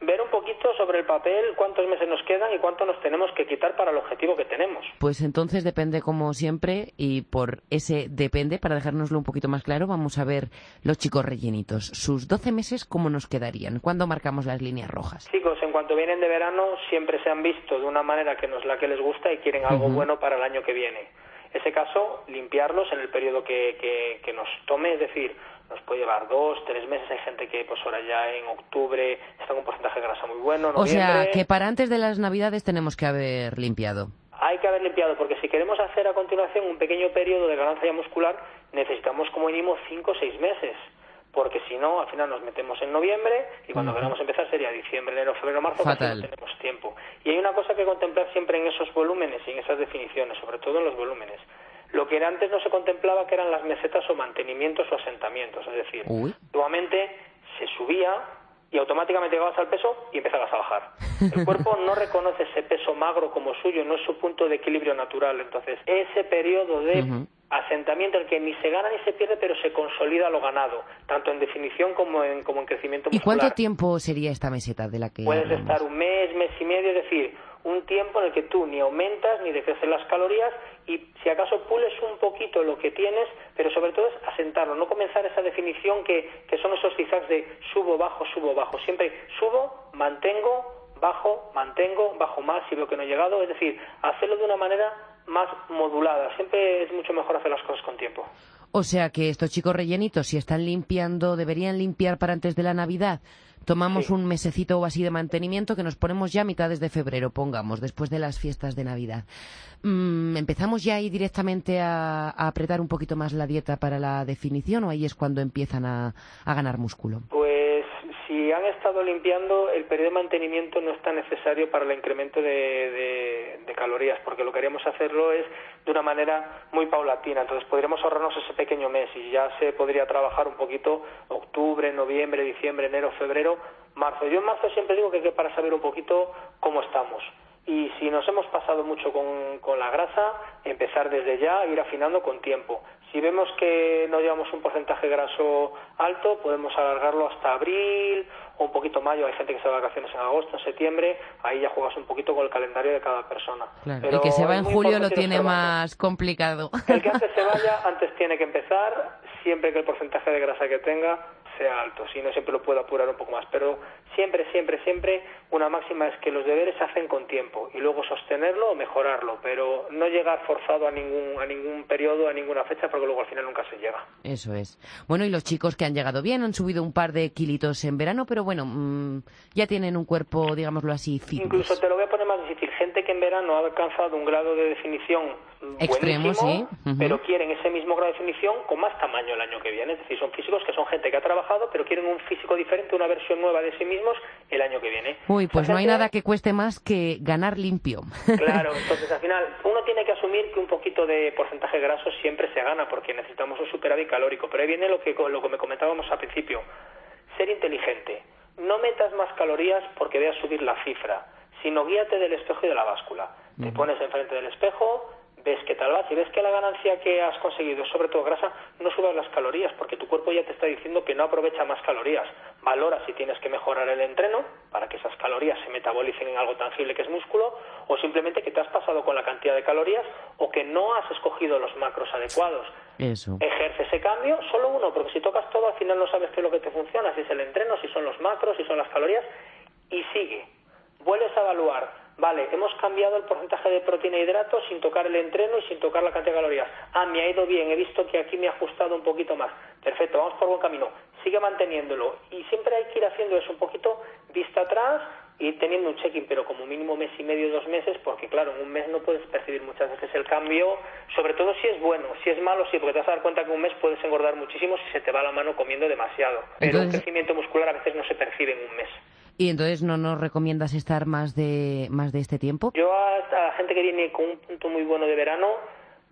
Speaker 5: ver un poquito sobre el papel cuántos meses nos quedan y cuánto nos tenemos que quitar para el objetivo que tenemos.
Speaker 1: Pues entonces depende como siempre y por ese depende, para dejárnoslo un poquito más claro, vamos a ver los chicos rellenitos. Sus 12 meses, ¿cómo nos quedarían? ¿Cuándo marcamos las líneas rojas?
Speaker 5: Chicos, en cuanto vienen de verano siempre se han visto de una manera que no es la que les gusta y quieren algo bueno para el año que viene. Ese caso, limpiarlos en el periodo que, que, que nos tome, es decir, nos puede llevar dos, tres meses. Hay gente que pues ahora ya en octubre está con un porcentaje de grasa muy bueno.
Speaker 1: O sea, que para antes de las Navidades tenemos que haber limpiado.
Speaker 5: Hay que haber limpiado, porque si queremos hacer a continuación un pequeño periodo de ganancia muscular, necesitamos como mínimo 5 o 6 meses. Porque si no, al final nos metemos en noviembre y cuando
Speaker 1: Ujú.
Speaker 5: queramos empezar sería diciembre, enero, febrero, marzo, casi
Speaker 1: Fatal.
Speaker 5: no tenemos tiempo. Y hay una cosa que contemplar siempre en esos volúmenes y en esas definiciones, sobre todo en los volúmenes. Lo que antes no se contemplaba que eran las mesetas o mantenimientos o asentamientos, es decir,
Speaker 1: Uy.
Speaker 5: Antiguamente se subía y automáticamente llegabas al peso y empezabas a bajar. El cuerpo no reconoce ese peso magro como suyo, no es su punto de equilibrio natural. Entonces, ese periodo de asentamiento en el que ni se gana ni se pierde, pero se consolida lo ganado, tanto en definición como en, como en crecimiento
Speaker 1: ¿Y
Speaker 5: muscular.
Speaker 1: cuánto tiempo sería esta meseta de la que
Speaker 5: Puedes
Speaker 1: hablamos?
Speaker 5: estar un mes, mes y medio, es decir, un tiempo en el que tú ni aumentas ni decreces las calorías y si acaso pules un poquito lo que tienes, pero sobre todo es asentarlo, no comenzar esa definición que, que son esos zigzags de subo, bajo, subo, bajo. Siempre subo, mantengo, bajo, mantengo, bajo más si veo que no he llegado. Es decir, hacerlo de una manera más modulada. Siempre es mucho mejor hacer las cosas con tiempo.
Speaker 1: O sea que estos chicos rellenitos, si están limpiando, deberían limpiar para antes de la Navidad. Tomamos
Speaker 5: Sí.
Speaker 1: un mesecito o así de mantenimiento que nos ponemos ya a mitades de febrero, pongamos, después de las fiestas de Navidad. Mm, ¿Empezamos ya ahí directamente a, a apretar un poquito más la dieta para la definición o ahí es cuando empiezan a, a ganar músculo?
Speaker 5: Pues si han estado limpiando, el periodo de mantenimiento no es tan necesario para el incremento de, calorías, porque lo que haríamos hacerlo es de una manera muy paulatina. Entonces podríamos ahorrarnos ese pequeño mes y ya se podría trabajar un poquito octubre, noviembre, diciembre, enero, febrero, marzo. Yo en marzo siempre digo que que para saber un poquito cómo estamos. Y si nos hemos pasado mucho con, con la grasa, empezar desde ya, ir afinando con tiempo. Si vemos que no llevamos un porcentaje graso alto, podemos alargarlo hasta abril o un poquito mayo. Hay gente que se va de vacaciones en agosto, en septiembre. Ahí ya juegas un poquito con el calendario de cada persona.
Speaker 1: Claro,
Speaker 5: Pero
Speaker 1: el que se va en julio lo tiene
Speaker 5: observando.
Speaker 1: más complicado.
Speaker 5: El que antes se vaya, antes tiene que empezar, siempre que el porcentaje de grasa que tenga sea alto. Si no, siempre lo puede apurar un poco más. Pero siempre, siempre, siempre, una máxima es que los deberes se hacen con tiempo y luego sostenerlo o mejorarlo, pero no llegar forzado a ningún, a ningún periodo, a ninguna fecha, porque luego al final nunca se llega.
Speaker 1: Eso es. Bueno, y los chicos que han llegado bien, han subido un par de kilitos en verano, pero bueno, mm, ya tienen un cuerpo, digámoslo así, fitness.
Speaker 5: Incluso te lo voy a poner. Gente que en verano ha alcanzado un grado de definición
Speaker 1: Extremo,
Speaker 5: buenísimo,
Speaker 1: sí.
Speaker 5: Pero quieren ese mismo grado de definición con más tamaño el año que viene. Es decir, son físicos que son gente que ha trabajado, pero quieren un físico diferente, una versión nueva de sí mismos el año que viene.
Speaker 1: Uy, pues no hay nada que cueste más que ganar limpio.
Speaker 5: Claro, entonces al final uno tiene que asumir que un poquito de porcentaje graso siempre se gana porque necesitamos un superávit calórico. Pero ahí viene lo que, lo que me comentábamos al principio. Ser inteligente. No metas más calorías porque veas subir la cifra, sino guíate del espejo y de la báscula. Te pones enfrente del espejo, ves qué tal vas y ves que la ganancia que has conseguido es sobre todo grasa, no subas las calorías porque tu cuerpo ya te está diciendo que no aprovecha más calorías. Valora si tienes que mejorar el entreno para que esas calorías se metabolicen en algo tangible que es músculo o simplemente que te has pasado con la cantidad de calorías o que no has escogido los macros adecuados.
Speaker 1: Eso.
Speaker 5: Ejerce ese cambio, solo uno, porque si tocas todo al final no sabes qué es lo que te funciona, si es el entreno, si son los macros, si son las calorías, y sigue. Vuelves a evaluar, vale, hemos cambiado el porcentaje de proteína e hidratos sin tocar el entreno y sin tocar la cantidad de calorías. Ah, me ha ido bien, he visto que aquí me ha ajustado un poquito más. Perfecto, vamos por buen camino. Sigue manteniéndolo. Y siempre hay que ir haciendo eso un poquito vista atrás y teniendo un check-in, pero como mínimo mes y medio, dos meses, porque claro, en un mes no puedes percibir muchas veces el cambio, sobre todo si es bueno, si es malo, sí, porque te vas a dar cuenta que un mes puedes engordar muchísimo si se te va la mano comiendo demasiado. Pero un
Speaker 1: Entonces-
Speaker 5: crecimiento muscular a veces no se percibe en un mes.
Speaker 1: ¿Y entonces no nos recomiendas estar más de, más de este tiempo?
Speaker 5: Yo a, la gente que viene con un punto muy bueno de verano,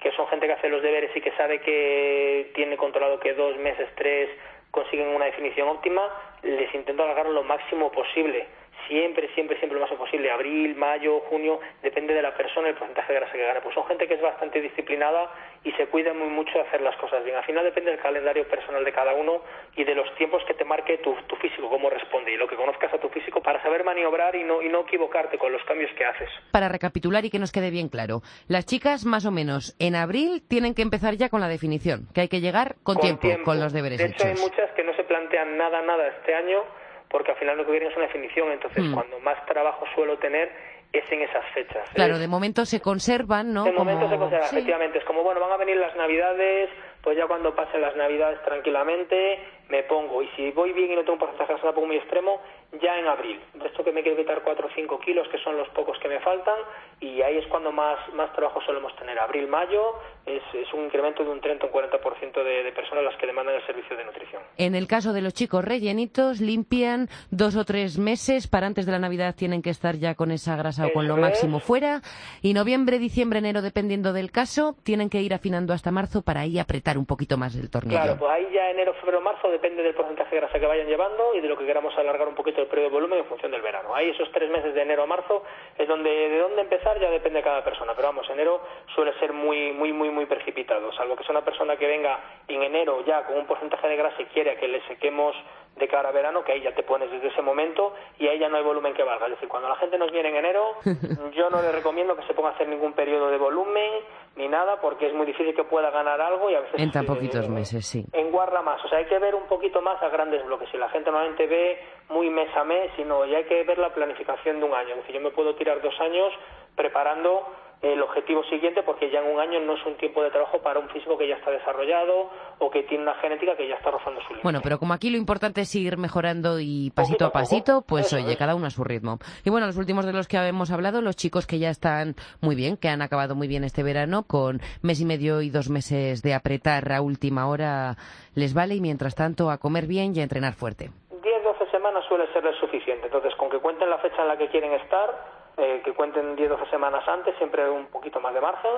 Speaker 5: que son gente que hace los deberes y que sabe que tiene controlado que dos meses, tres consiguen una definición óptima, les intento alargar lo máximo posible. Siempre, siempre, siempre lo máximo posible. Abril, mayo, junio, depende de la persona el porcentaje de grasa que gane. Pues son gente que es bastante disciplinada y se cuida muy mucho de hacer las cosas bien. Al final depende del calendario personal de cada uno y de los tiempos que te marque tu, tu físico, cómo responde y lo que conozcas a tu físico para saber maniobrar y no, y no equivocarte con los cambios que haces.
Speaker 1: Para recapitular y que nos quede bien claro, las chicas más o menos en abril tienen que empezar ya con la definición, que hay que llegar con, tiempo, con los deberes
Speaker 5: De hecho, hay
Speaker 1: hechos.
Speaker 5: muchas que no se plantean nada, nada este año, porque al final lo que viene es una definición. Entonces,
Speaker 1: Hmm.
Speaker 5: cuando más trabajo suelo tener es en esas fechas.
Speaker 1: Claro,
Speaker 5: Es-
Speaker 1: de momento se conservan, ¿no?
Speaker 5: de momento se conserva,
Speaker 1: Sí.
Speaker 5: efectivamente. Es como, bueno, van a venir las navidades, pues ya cuando pasen las navidades tranquilamente me pongo. Y si voy bien y no tengo un porcentaje grasa tampoco muy extremo, ya en abril. De esto que me quiero quitar 4 o 5 kilos, que son los pocos que me faltan, y ahí es cuando más, más trabajo solemos tener. Abril, mayo, es, es un incremento de un 30 o un 40% de, de personas las que demandan el servicio de nutrición.
Speaker 1: En el caso de los chicos rellenitos, limpian dos o tres meses, para antes de la Navidad tienen que estar ya con esa grasa o con lo
Speaker 5: es.
Speaker 1: máximo fuera, y noviembre, diciembre, enero, dependiendo del caso, tienen que ir afinando hasta marzo para ahí apretar un poquito más el tornillo.
Speaker 5: Claro, pues ahí ya enero, febrero, marzo depende del porcentaje de grasa que vayan llevando y de lo que queramos alargar un poquito el periodo de volumen en función del verano. Ahí esos tres meses de enero a marzo es donde de dónde empezar ya depende de cada persona. Pero vamos, enero suele ser muy, muy, muy, muy precipitado. Salvo que sea una persona que venga en enero ya con un porcentaje de grasa y quiere que le sequemos de cara a verano, que ahí ya te pones desde ese momento y ahí ya no hay volumen que valga. Es decir, cuando la gente nos viene en enero, yo no le recomiendo que se ponga a hacer ningún periodo de volumen ni nada porque es muy difícil que pueda ganar algo y a veces
Speaker 1: En tan
Speaker 5: eh,
Speaker 1: poquitos meses, sí.
Speaker 5: enguarda más. O sea, hay que ver un poquito más a grandes bloques. Si la gente normalmente ve muy mes a mes, sino ya hay que ver la planificación de un año. Es decir, yo me puedo tirar dos años preparando el objetivo siguiente porque ya en un año no es un tiempo de trabajo para un físico que ya está desarrollado o que tiene una genética que ya está rozando su límite.
Speaker 1: Bueno, pero como aquí lo importante es ir mejorando y pasito a pasito, pues
Speaker 5: Eso
Speaker 1: oye,
Speaker 5: es.
Speaker 1: cada uno a su ritmo. Y bueno, los últimos de los que hemos hablado, los chicos que ya están muy bien, que han acabado muy bien este verano, con mes y medio y dos meses de apretar a última hora, les vale y mientras tanto a comer bien y a entrenar fuerte.
Speaker 5: 10, 12 semanas suele serles suficiente. Entonces, con que cuenten la fecha en la que quieren estar, eh, que cuenten 10, 12 semanas antes, siempre un poquito más de margen,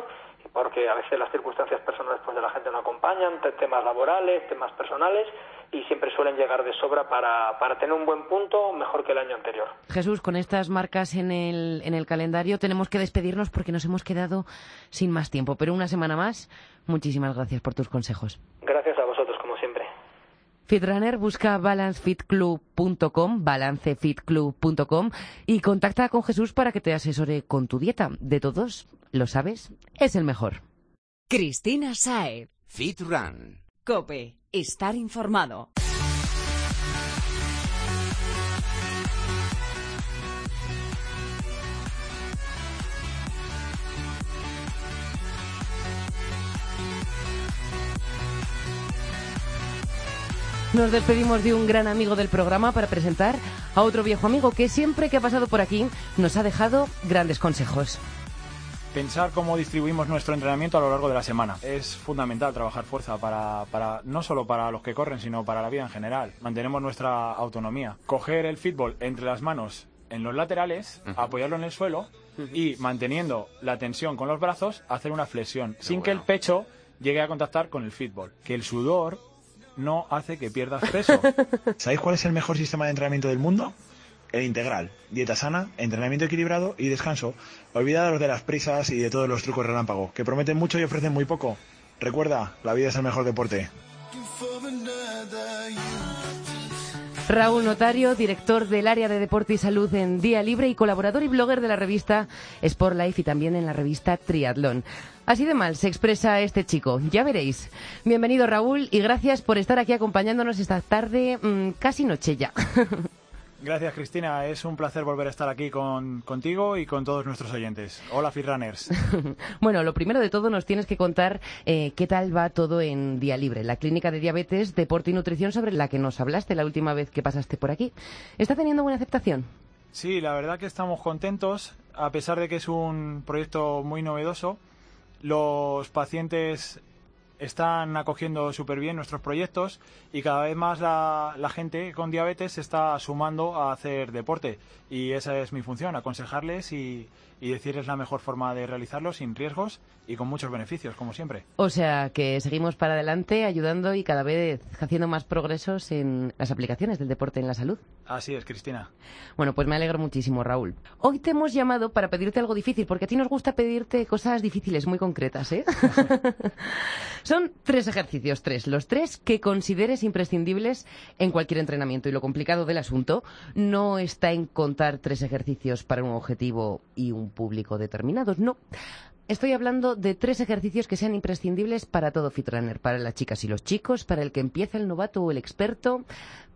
Speaker 5: porque a veces las circunstancias personales pues, de la gente no acompañan, te- temas laborales, temas personales, y siempre suelen llegar de sobra para, para tener un buen punto mejor que el año anterior.
Speaker 1: Jesús, con estas marcas en el, en el calendario tenemos que despedirnos porque nos hemos quedado sin más tiempo. Pero una semana más, muchísimas gracias por tus consejos.
Speaker 5: Gracias a vosotros, como siempre.
Speaker 1: Fitrunner busca balancefitclub.com, balancefitclub.com y contacta con Jesús para que te asesore con tu dieta. De todos, lo sabes, es el mejor.
Speaker 6: Cristina Saez.
Speaker 7: Fit Run.
Speaker 6: Cope. Estar informado.
Speaker 1: Nos despedimos de un gran amigo del programa para presentar a otro viejo amigo que siempre que ha pasado por aquí nos ha dejado grandes consejos.
Speaker 7: Pensar cómo distribuimos nuestro entrenamiento a lo largo de la semana. Es fundamental trabajar fuerza para, para no solo para los que corren, sino para la vida en general. Mantenemos nuestra autonomía. Coger el fútbol entre las manos en los laterales, apoyarlo en el suelo y manteniendo la tensión con los brazos, hacer una flexión, sin que el pecho llegue a contactar con el fútbol. Que el sudor no hace que pierdas peso.
Speaker 8: ¿Sabéis cuál es el mejor sistema de entrenamiento del mundo? El integral. Dieta sana, entrenamiento equilibrado y descanso. Olvidados de las prisas y de todos los trucos relámpago, que prometen mucho y ofrecen muy poco. Recuerda, la vida es el mejor deporte.
Speaker 1: Raúl Notario, director del área de deporte y salud en Día Libre y colaborador y blogger de la revista Sport Life y también en la revista Triatlón. Así de mal se expresa este chico, ya veréis. Bienvenido Raúl y gracias por estar aquí acompañándonos esta tarde, mm, casi noche ya.
Speaker 7: Gracias, Cristina. Es un placer volver a estar aquí con, contigo y con todos nuestros oyentes. Hola, Fitrunners.
Speaker 1: bueno, lo primero de todo nos tienes que contar eh, qué tal va todo en Día Libre, la clínica de diabetes, deporte y nutrición sobre la que nos hablaste la última vez que pasaste por aquí. ¿Está teniendo buena aceptación?
Speaker 7: Sí, la verdad que estamos contentos, a pesar de que es un proyecto muy novedoso. Los pacientes están acogiendo súper bien nuestros proyectos y cada vez más la, la, gente con diabetes se está sumando a hacer deporte y esa es mi función, aconsejarles y, y decirles la mejor forma de realizarlo sin riesgos y con muchos beneficios, como siempre.
Speaker 1: O sea, que seguimos para adelante ayudando y cada vez haciendo más progresos en las aplicaciones del deporte en la salud.
Speaker 7: Así es, Cristina.
Speaker 1: Bueno, pues me alegro muchísimo, Raúl. Hoy te hemos llamado para pedirte algo difícil, porque a ti nos gusta pedirte cosas difíciles, muy concretas, ¿eh? Son tres ejercicios, tres. Los tres que consideres imprescindibles en cualquier entrenamiento. Y lo complicado del asunto no está en contar tres ejercicios para un objetivo y un público determinados, no. Estoy hablando de tres ejercicios que sean imprescindibles para todo fitrunner, para las chicas y los chicos, para el que empieza el novato o el experto,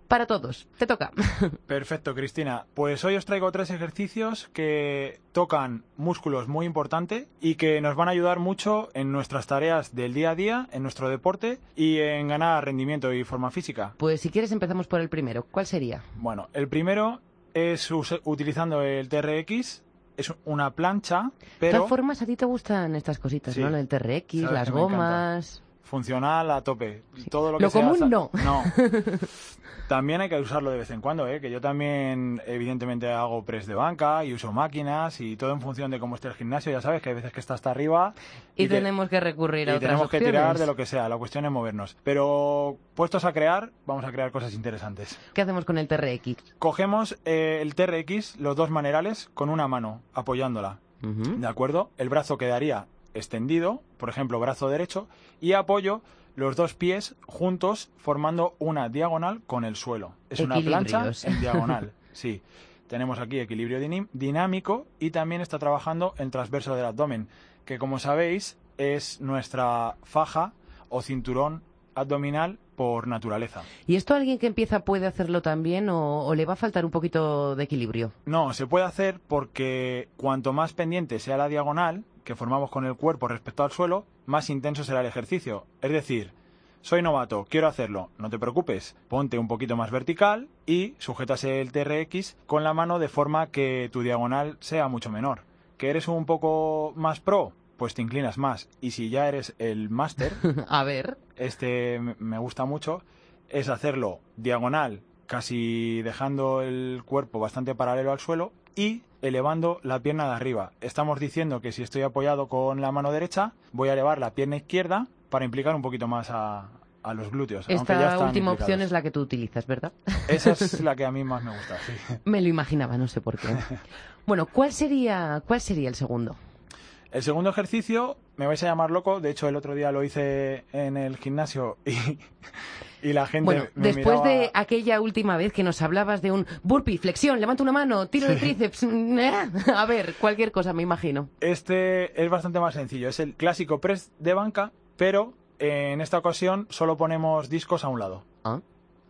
Speaker 1: para todos. Te toca.
Speaker 7: Perfecto, Cristina. Pues hoy os traigo tres ejercicios que tocan músculos muy importantes y que nos van a ayudar mucho en nuestras tareas del día a día, en nuestro deporte y en ganar rendimiento y forma física.
Speaker 1: Pues si quieres empezamos por el primero. ¿Cuál sería?
Speaker 7: Bueno, el primero es utilizando el TRX es una plancha, pero...
Speaker 1: De todas formas, a ti te gustan estas cositas,
Speaker 7: Sí.
Speaker 1: ¿no? El TRX, las gomas...
Speaker 7: Funcional a tope. Todo lo que
Speaker 1: Lo
Speaker 7: sea
Speaker 1: común no.
Speaker 7: No. También hay que usarlo de vez en cuando, ¿eh? Que yo también, evidentemente, hago press de banca y uso máquinas y todo en función de cómo esté el gimnasio. Ya sabes que hay veces que está hasta arriba
Speaker 1: Y,
Speaker 7: te-
Speaker 1: tenemos que recurrir a
Speaker 7: y
Speaker 1: otras
Speaker 7: tenemos que tirar de lo que sea. La cuestión es movernos. Pero puestos a crear, vamos a crear cosas interesantes.
Speaker 1: ¿Qué hacemos con el TRX?
Speaker 7: Cogemos eh, el TRX, los dos manerales, con una mano, apoyándola. ¿De acuerdo? El brazo quedaría extendido, por ejemplo, brazo derecho, y apoyo los dos pies juntos formando una diagonal con el suelo. Es una plancha en diagonal. Sí. Tenemos aquí equilibrio dinámico y también está trabajando el transverso del abdomen, que como sabéis es nuestra faja o cinturón abdominal por naturaleza.
Speaker 1: ¿Y esto alguien que empieza puede hacerlo también o, o le va a faltar un poquito de equilibrio?
Speaker 7: No, se puede hacer porque cuanto más pendiente sea la diagonal que formamos con el cuerpo respecto al suelo, más intenso será el ejercicio. Es decir, soy novato, quiero hacerlo, no te preocupes, ponte un poquito más vertical y sujétase el TRX con la mano de forma que tu diagonal sea mucho menor. ¿Que eres un poco más pro? Pues te inclinas más. Y si ya eres el máster,
Speaker 1: a ver.
Speaker 7: este me- gusta mucho, es hacerlo diagonal, casi dejando el cuerpo bastante paralelo al suelo y elevando la pierna de arriba. Estamos diciendo que si estoy apoyado con la mano derecha, voy a elevar la pierna izquierda para implicar un poquito más a, a los glúteos. ya
Speaker 1: Esta última
Speaker 7: implicados.
Speaker 1: opción es la que tú utilizas, ¿verdad?
Speaker 7: Esa es la que a mí más me gusta, sí.
Speaker 1: Me lo imaginaba, no sé por qué. Bueno, ¿cuál sería, cuál sería el segundo?
Speaker 7: El segundo ejercicio, me vais a llamar loco, de hecho el otro día lo hice en el gimnasio y, y la gente
Speaker 1: Bueno,
Speaker 7: me
Speaker 1: después
Speaker 7: miraba-
Speaker 1: de aquella última vez que nos hablabas de un burpee, flexión, levanta una mano, tiro de tríceps, eh, a ver, cualquier cosa, me imagino.
Speaker 7: Este es bastante más sencillo. Es el clásico press de banca, pero en esta ocasión solo ponemos discos a un lado.
Speaker 1: Ah.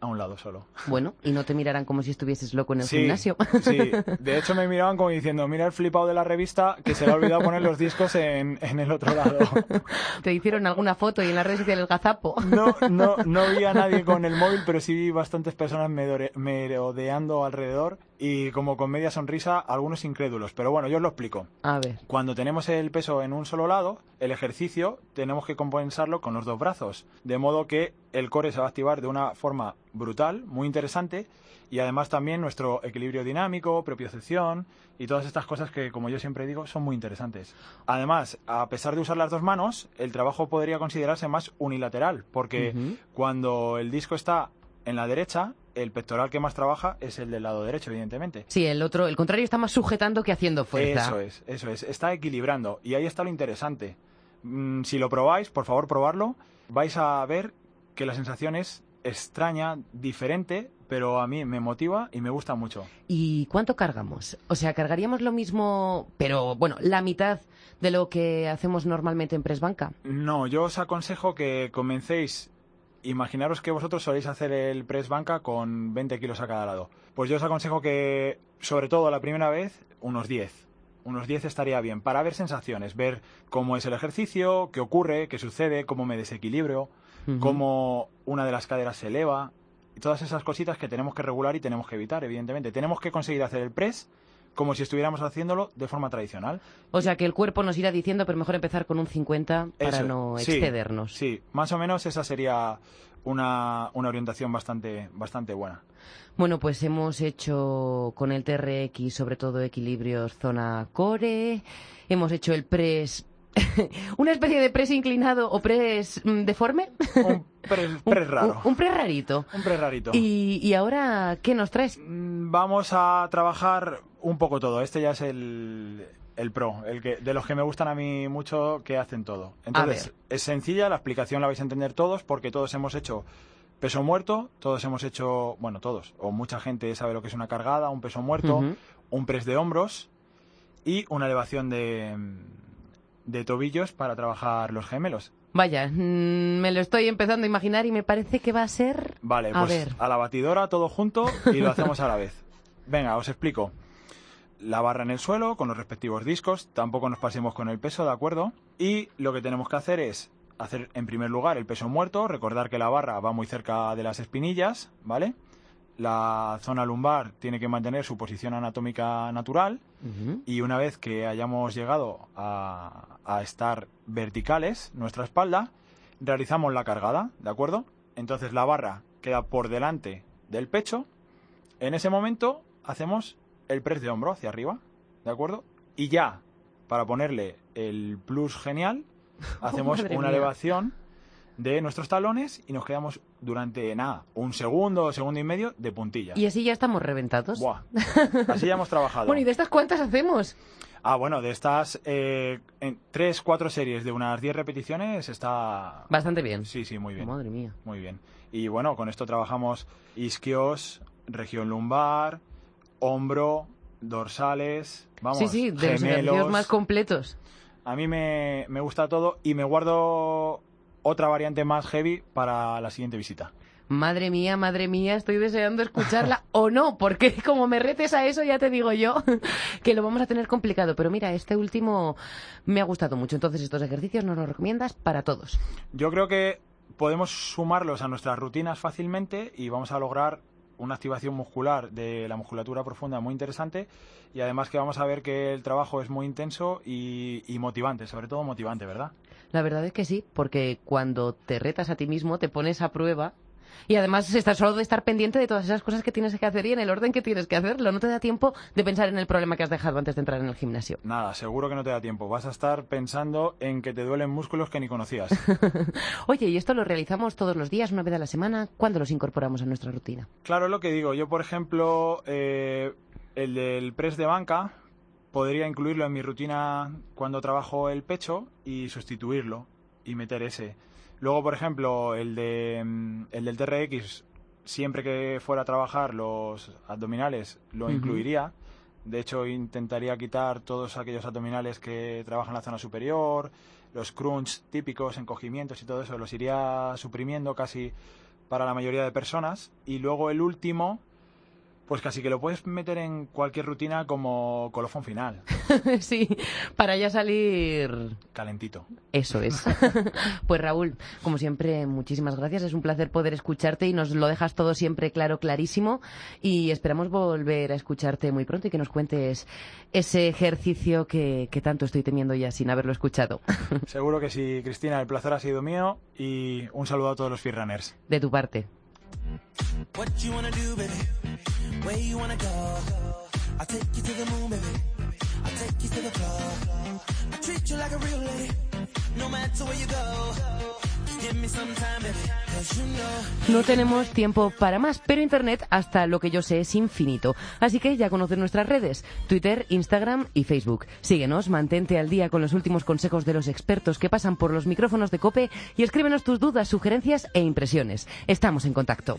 Speaker 7: A un lado solo.
Speaker 1: Bueno, y no te mirarán como si estuvieses loco en el
Speaker 7: Sí,
Speaker 1: gimnasio.
Speaker 7: Sí, de hecho me miraban como diciendo, mira el flipado de la revista que se le ha olvidado poner los discos en, en el otro lado.
Speaker 1: ¿Te hicieron alguna foto y en las redes sociales gazapo?
Speaker 7: No, no, no vi a nadie con el móvil, pero sí vi bastantes personas merodeando alrededor y como con media sonrisa, algunos incrédulos. Pero bueno, yo os lo explico.
Speaker 1: A ver.
Speaker 7: Cuando tenemos el peso en un solo lado, el ejercicio tenemos que compensarlo con los dos brazos. De modo que el core se va a activar de una forma brutal, muy interesante, y además también nuestro equilibrio dinámico, propiocepción y todas estas cosas que, como yo siempre digo, son muy interesantes. Además, a pesar de usar las dos manos, el trabajo podría considerarse más unilateral, porque cuando el disco está en la derecha, el pectoral que más trabaja es el del lado derecho, evidentemente.
Speaker 1: Sí, el otro, el contrario está más sujetando que haciendo fuerza.
Speaker 7: Eso es, eso es. Está equilibrando. Y ahí está lo interesante. Mm, si lo probáis, por favor, probarlo. Vais a ver que la sensación es extraña, diferente, pero a mí me motiva y me gusta mucho.
Speaker 1: ¿Y cuánto cargamos? O sea, cargaríamos lo mismo, pero bueno, la mitad de lo que hacemos normalmente en press banca.
Speaker 7: No, yo os aconsejo que comencéis. Imaginaros que vosotros soléis hacer el press banca con 20 kilos a cada lado. Pues yo os aconsejo que, sobre todo la primera vez, unos 10. Unos 10 estaría bien para ver sensaciones, ver cómo es el ejercicio, qué ocurre, qué sucede, cómo me desequilibrio,
Speaker 1: Ujú.
Speaker 7: cómo una de las caderas se eleva. Y todas esas cositas que tenemos que regular y tenemos que evitar, evidentemente. Tenemos que conseguir hacer el press como si estuviéramos haciéndolo de forma tradicional.
Speaker 1: O sea, que el cuerpo nos irá diciendo, pero mejor empezar con un 50 para
Speaker 7: Eso,
Speaker 1: no
Speaker 7: sí,
Speaker 1: excedernos.
Speaker 7: Sí, más o menos esa sería una, una orientación bastante, bastante buena.
Speaker 1: Bueno, pues hemos hecho con el TRX sobre todo equilibrios zona core, hemos hecho el press, una especie de press inclinado o press mm, deforme.
Speaker 7: Un press, press raro.
Speaker 1: Un, un press rarito.
Speaker 7: Un press rarito.
Speaker 1: Y, y ahora, ¿qué nos traes?
Speaker 7: Mm, Vamos a trabajar un poco todo. Este ya es el, el pro, el que de los que me gustan a mí mucho que hacen todo. Entonces, es sencilla, la explicación la vais a entender todos porque todos hemos hecho peso muerto, todos hemos hecho, bueno, todos, o mucha gente sabe lo que es una cargada, un peso muerto, un press de hombros y una elevación de, de tobillos para trabajar los gemelos.
Speaker 1: Vaya, mm, me lo estoy empezando a imaginar y me parece que va a ser...
Speaker 7: Vale,
Speaker 1: A
Speaker 7: pues
Speaker 1: ver.
Speaker 7: a la batidora todo junto y lo hacemos a la vez. Venga, os explico. La barra en el suelo con los respectivos discos, tampoco nos pasemos con el peso, ¿de acuerdo? Y lo que tenemos que hacer es hacer en primer lugar el peso muerto, recordar que la barra va muy cerca de las espinillas, ¿vale? La zona lumbar tiene que mantener su posición anatómica natural y una vez que hayamos llegado a, a estar verticales, nuestra espalda, realizamos la cargada, ¿de acuerdo? Entonces la barra queda por delante del pecho. En ese momento hacemos el press de hombro hacia arriba, ¿de acuerdo? Y ya, para ponerle el plus genial, hacemos una
Speaker 1: mía.
Speaker 7: elevación de nuestros talones y nos quedamos durante, nada, un segundo, segundo y medio de puntillas.
Speaker 1: Y así ya estamos reventados.
Speaker 7: Buah. Así ya hemos trabajado.
Speaker 1: Bueno, ¿y de estas cuántas hacemos?
Speaker 7: Ah, bueno, de estas eh, en tres, cuatro series de unas 10 repeticiones está...
Speaker 1: Bastante bien.
Speaker 7: Sí, sí, muy bien.
Speaker 1: Madre mía.
Speaker 7: Muy bien. Y bueno, con esto trabajamos isquios, región lumbar, hombro, dorsales, vamos,
Speaker 1: sí, sí, de los
Speaker 7: gemelos.
Speaker 1: ejercicios más completos.
Speaker 7: A mí me, me gusta todo y me guardo otra variante más heavy para la siguiente visita.
Speaker 1: Madre mía, madre mía, estoy deseando escucharla o no, porque como me retes a eso ya te digo yo que lo vamos a tener complicado. Pero mira, este último me ha gustado mucho. Entonces estos ejercicios nos los recomiendas para todos.
Speaker 7: Yo creo que podemos sumarlos a nuestras rutinas fácilmente y vamos a lograr una activación muscular de la musculatura profunda muy interesante y además que vamos a ver que el trabajo es muy intenso y, y motivante, sobre todo motivante, ¿verdad?
Speaker 1: La verdad es que sí, porque cuando te retas a ti mismo te pones a prueba y además estás solo de estar pendiente de todas esas cosas que tienes que hacer y en el orden que tienes que hacerlo. No te da tiempo de pensar en el problema que has dejado antes de entrar en el gimnasio.
Speaker 7: Nada, seguro que no te da tiempo. Vas a estar pensando en que te duelen músculos que ni conocías.
Speaker 1: Oye, ¿y esto lo realizamos todos los días, una vez a la semana? ¿Cuándo los incorporamos a nuestra rutina?
Speaker 7: Claro, es lo que digo. Yo, por ejemplo, eh, el del press de banca podría incluirlo en mi rutina cuando trabajo el pecho y sustituirlo y meter ese. Luego, por ejemplo, el, de, mm, el del TRX, siempre que fuera a trabajar los abdominales, lo incluiría. De hecho, intentaría quitar todos aquellos abdominales que trabajan en la zona superior, los crunch típicos, encogimientos y todo eso, los iría suprimiendo casi para la mayoría de personas. Y luego el último, pues casi que lo puedes meter en cualquier rutina como colofón final.
Speaker 1: sí, para ya salir
Speaker 7: calentito.
Speaker 1: Eso es. pues Raúl, como siempre, muchísimas gracias. Es un placer poder escucharte y nos lo dejas todo siempre claro, clarísimo. Y esperamos volver a escucharte muy pronto y que nos cuentes ese ejercicio que, que tanto estoy temiendo ya sin haberlo escuchado.
Speaker 7: Seguro que sí, Cristina. El placer ha sido mío y un saludo a todos los Fearrunners.
Speaker 1: De tu parte.
Speaker 9: What you wanna do, baby? Where you wanna go? I'll take you to the moon, baby. I'll take you to the club. I treat you like a real lady, no matter where you go.
Speaker 1: No tenemos tiempo para más, pero Internet, hasta lo que yo sé, es infinito. Así que ya conoces nuestras redes, Twitter, Instagram y Facebook. Síguenos, mantente al día con los últimos consejos de los expertos que pasan por los micrófonos de COPE y escríbenos tus dudas, sugerencias e impresiones. Estamos en contacto.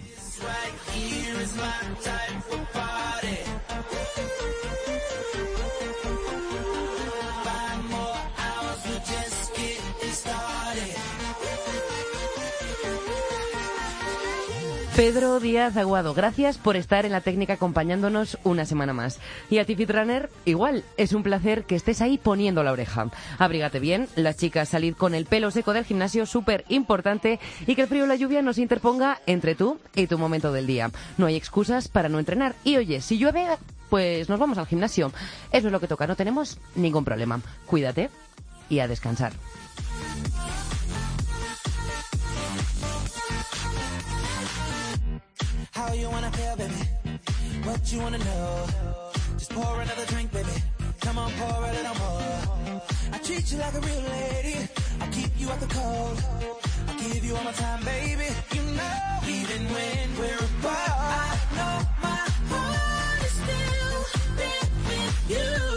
Speaker 1: Pedro Díaz Aguado, gracias por estar en la técnica acompañándonos una semana más. Y a ti, Fitrunner, igual, es un placer que estés ahí poniendo la oreja. Abrígate bien, las chicas salid con el pelo seco del gimnasio, súper importante, y que el frío o la lluvia no se interponga entre tú y tu momento del día. No hay excusas para no entrenar. Y oye, si llueve, pues nos vamos al gimnasio. Eso es lo que toca, no tenemos ningún problema. Cuídate y a descansar.
Speaker 9: How you wanna feel, baby? What you wanna know? Just pour another drink, baby. Come on, pour a little more. I treat you like a real lady. I keep you out the cold. I give you all my time, baby. You know, even when we're apart, I know my heart is still there with you.